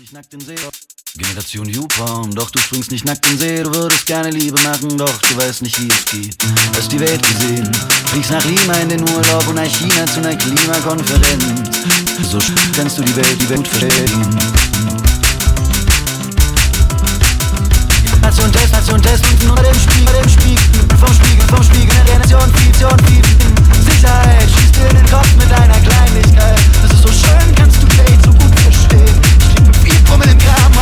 nicht nackt in See. Generation YouPorn, doch du springst nicht nackt in See. Du würdest gerne Liebe machen, doch du weißt nicht, wie es geht. Hast die Welt gesehen, fliegst nach Lima in den Urlaub und nach China zu einer Klimakonferenz. So kannst du die Welt, die Welt verstehen. Nation Test, Nation Test und nur dem Spiegel, dem Spiegel, vom Spiegel, vom Spiegel, der Nation, Fiktion, Fiktion. Sicherheit, schießt dir in den Kopf mit deiner Kleinlichkeit. Das ist so schön, kannst du Kate so gut. come in en come.